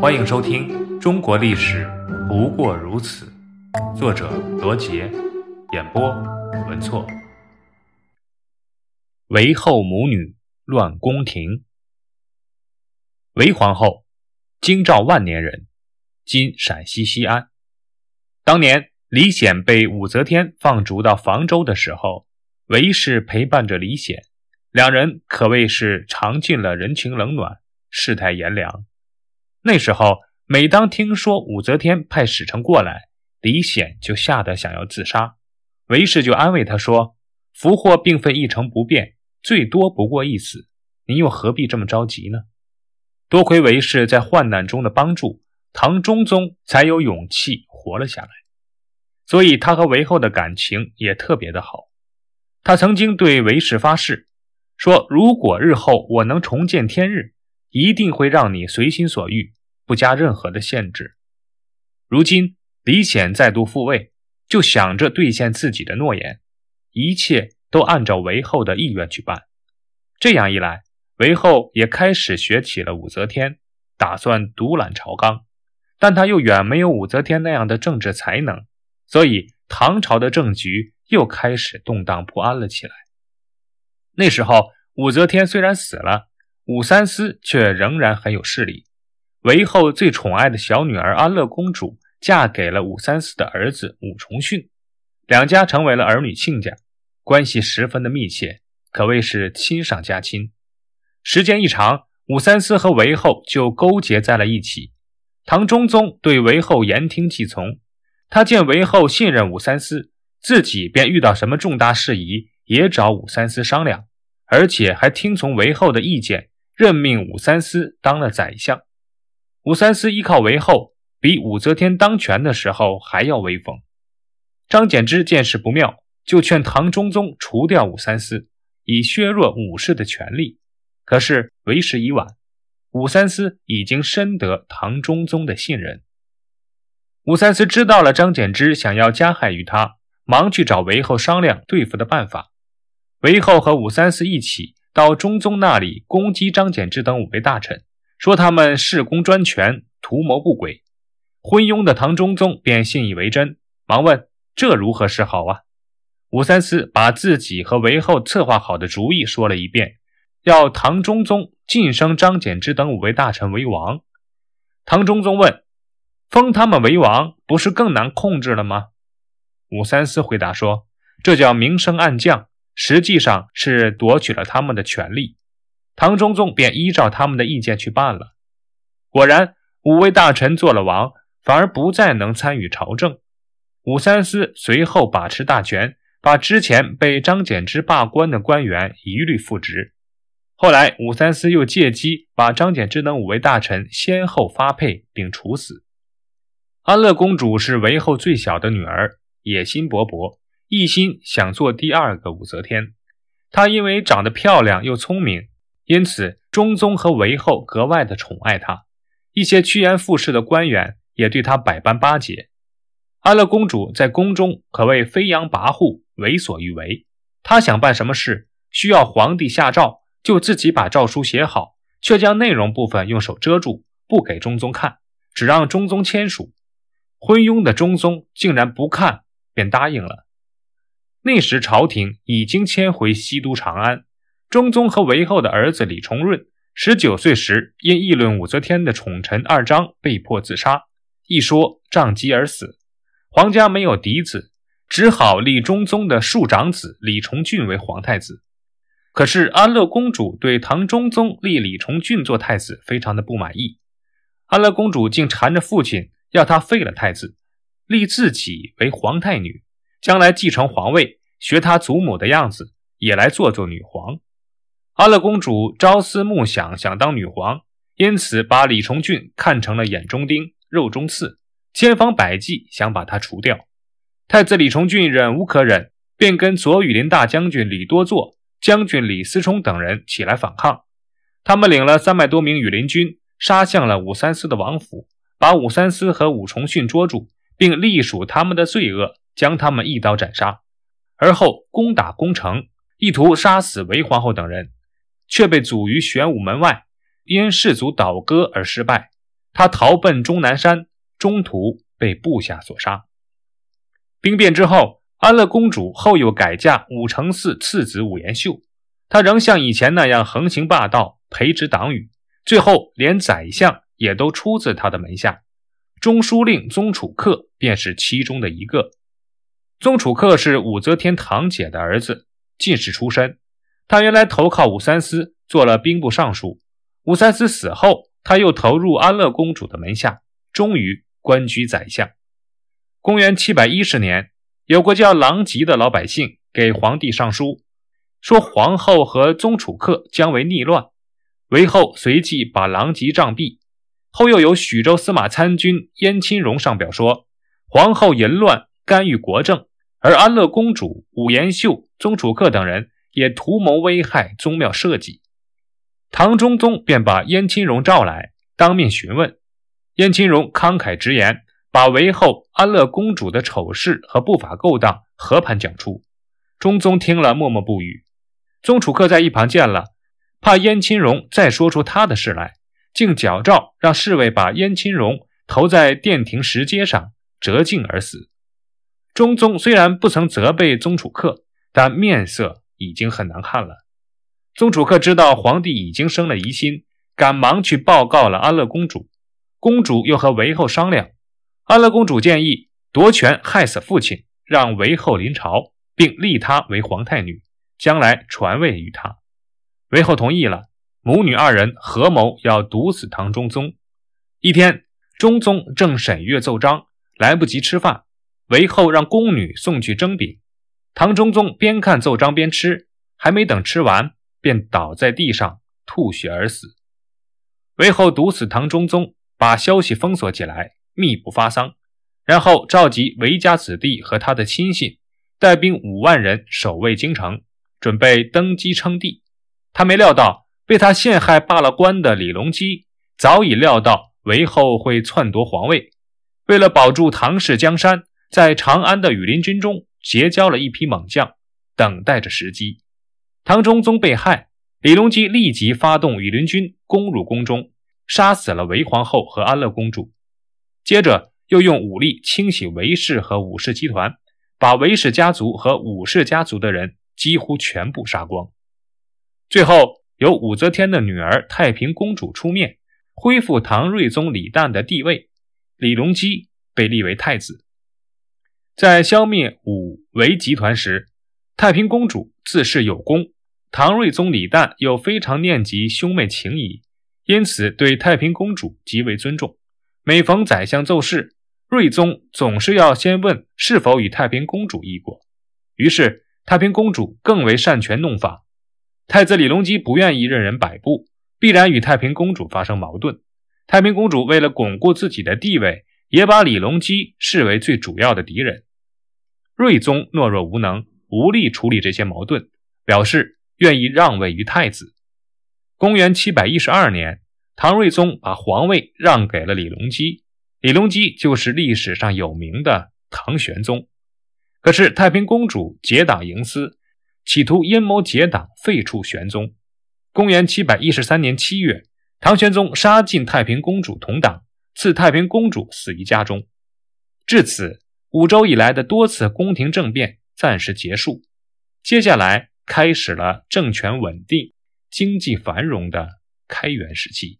欢迎收听《中国历史不过如此》，作者罗杰，演播文措。韦后母女乱宫廷。韦皇后，京兆万年人，今陕西西安。当年李显被武则天放逐到房州的时候，韦氏陪伴着李显，两人可谓是尝尽了人情冷暖，世态炎凉。那时候，每当听说武则天派使臣过来，李显就吓得想要自杀。韦氏就安慰他说：“福祸并非一成不变，最多不过一死，您又何必这么着急呢？”多亏韦氏在患难中的帮助，唐中宗才有勇气活了下来。所以，他和韦后的感情也特别的好。他曾经对韦氏发誓说：“如果日后我能重见天日，一定会让你随心所欲。”不加任何的限制。如今李显再度复位，就想着兑现自己的诺言，一切都按照韦后的意愿去办。这样一来，韦后也开始学起了武则天，打算独揽朝纲。但他又远没有武则天那样的政治才能，所以唐朝的政局又开始动荡不安了起来。那时候，武则天虽然死了，武三思却仍然很有势力。韦后最宠爱的小女儿安乐公主嫁给了武三思的儿子武重训，两家成为了儿女亲家，关系十分的密切，可谓是亲上加亲。时间一长，武三思和韦后就勾结在了一起。唐中宗对韦后言听计从，他见韦后信任武三思，自己便遇到什么重大事宜也找武三思商量，而且还听从韦后的意见，任命武三思当了宰相。武三思依靠韦后，比武则天当权的时候还要威风。张柬之见势不妙，就劝唐中宗除掉武三思，以削弱武氏的权力。可是为时已晚，武三思已经深得唐中宗的信任。武三思知道了张柬之想要加害于他，忙去找韦后商量对付的办法。韦后和武三思一起到中宗那里攻击张柬之等五位大臣。说他们恃功专权，图谋不轨。昏庸的唐中宗便信以为真，忙问：“这如何是好啊？”武三思把自己和韦后策划好的主意说了一遍，要唐中宗晋升张柬之等五位大臣为王。唐中宗问：“封他们为王，不是更难控制了吗？”武三思回答说：“这叫明升暗降，实际上是夺取了他们的权利。”唐中宗便依照他们的意见去办了。果然，五位大臣做了王，反而不再能参与朝政。武三思随后把持大权，把之前被张柬之罢官的官员一律复职。后来，武三思又借机把张柬之等五位大臣先后发配并处死。安乐公主是韦后最小的女儿，野心勃勃，一心想做第二个武则天。她因为长得漂亮又聪明。因此，中宗和韦后格外的宠爱她，一些趋炎附势的官员也对她百般巴结。安乐公主在宫中可谓飞扬跋扈，为所欲为。她想办什么事，需要皇帝下诏，就自己把诏书写好，却将内容部分用手遮住，不给中宗看，只让中宗签署。昏庸的中宗竟然不看，便答应了。那时朝廷已经迁回西都长安。中宗和韦后的儿子李重润，十九岁时因议论武则天的宠臣二张被迫自杀，一说杖击而死。皇家没有嫡子，只好立中宗的庶长子李重俊为皇太子。可是安乐公主对唐中宗立李重俊做太子非常的不满意，安乐公主竟缠着父亲要他废了太子，立自己为皇太女，将来继承皇位，学他祖母的样子，也来做做女皇。安乐公主朝思暮想，想当女皇，因此把李重俊看成了眼中钉、肉中刺，千方百计想把他除掉。太子李重俊忍无可忍，便跟左羽林大将军李多作、将军李思冲等人起来反抗。他们领了三百多名羽林军，杀向了武三思的王府，把武三思和武重训捉住，并隶属他们的罪恶，将他们一刀斩杀。而后攻打宫城，意图杀死韦皇后等人。却被阻于玄武门外，因士卒倒戈而失败。他逃奔终南山，中途被部下所杀。兵变之后，安乐公主后又改嫁武承嗣次子武延秀，她仍像以前那样横行霸道，培植党羽，最后连宰相也都出自她的门下。中书令宗楚客便是其中的一个。宗楚客是武则天堂姐的儿子，进士出身。他原来投靠武三思，做了兵部尚书。武三思死后，他又投入安乐公主的门下，终于官居宰相。公元七百一十年，有个叫狼藉的老百姓给皇帝上书，说皇后和宗楚客将为逆乱。韦后随即把狼藉杖毙。后又有许州司马参军燕亲荣上表说，皇后淫乱，干预国政。而安乐公主、武延秀、宗楚客等人也图谋危害宗庙社稷，唐中宗便把燕亲荣召来，当面询问。燕亲荣慷慨直言，把韦后、安乐公主的丑事和不法勾当和盘讲出。中宗听了，默默不语。宗楚客在一旁见了，怕燕亲荣再说出他的事来，竟矫诏让侍卫把燕亲荣投在殿庭石阶上，折颈而死。中宗虽然不曾责备宗楚客，但面色已经很难看了。宗楚客知道皇帝已经生了疑心，赶忙去报告了安乐公主。公主又和韦后商量，安乐公主建议夺权害死父亲，让韦后临朝，并立她为皇太女，将来传位于她。韦后同意了，母女二人合谋要毒死唐中宗。一天，中宗正审阅奏章，来不及吃饭。韦后让宫女送去蒸饼，唐中宗边看奏章边吃，还没等吃完，便倒在地上吐血而死。韦后毒死唐中宗，把消息封锁起来，密不发丧，然后召集韦家子弟和他的亲信，带兵五万人守卫京城，准备登基称帝。他没料到，被他陷害罢了官的李隆基早已料到韦后会篡夺皇位，为了保住唐氏江山。在长安的羽林军中结交了一批猛将，等待着时机。唐中宗被害，李隆基立即发动羽林军攻入宫中，杀死了韦皇后和安乐公主。接着又用武力清洗韦氏和武氏集团，把韦氏家族和武氏家族的人几乎全部杀光。最后由武则天的女儿太平公主出面，恢复唐睿宗李旦的地位，李隆基被立为太子。在消灭武韦集团时，太平公主自恃有功，唐睿宗李旦又非常念及兄妹情谊，因此对太平公主极为尊重。每逢宰相奏事，睿宗总是要先问是否与太平公主议过。于是太平公主更为擅权弄法。太子李隆基不愿意任人摆布，必然与太平公主发生矛盾。太平公主为了巩固自己的地位，也把李隆基视为最主要的敌人。睿宗懦弱无能，无力处理这些矛盾，表示愿意让位于太子。公元七百一十二年，唐睿宗把皇位让给了李隆基，李隆基就是历史上有名的唐玄宗。可是太平公主结党营私，企图阴谋结党废黜玄宗。公元七百一十三年七月，唐玄宗杀尽太平公主同党，赐太平公主死于家中。至此。五周以来的多次宫廷政变暂时结束，接下来开始了政权稳定、经济繁荣的开元时期。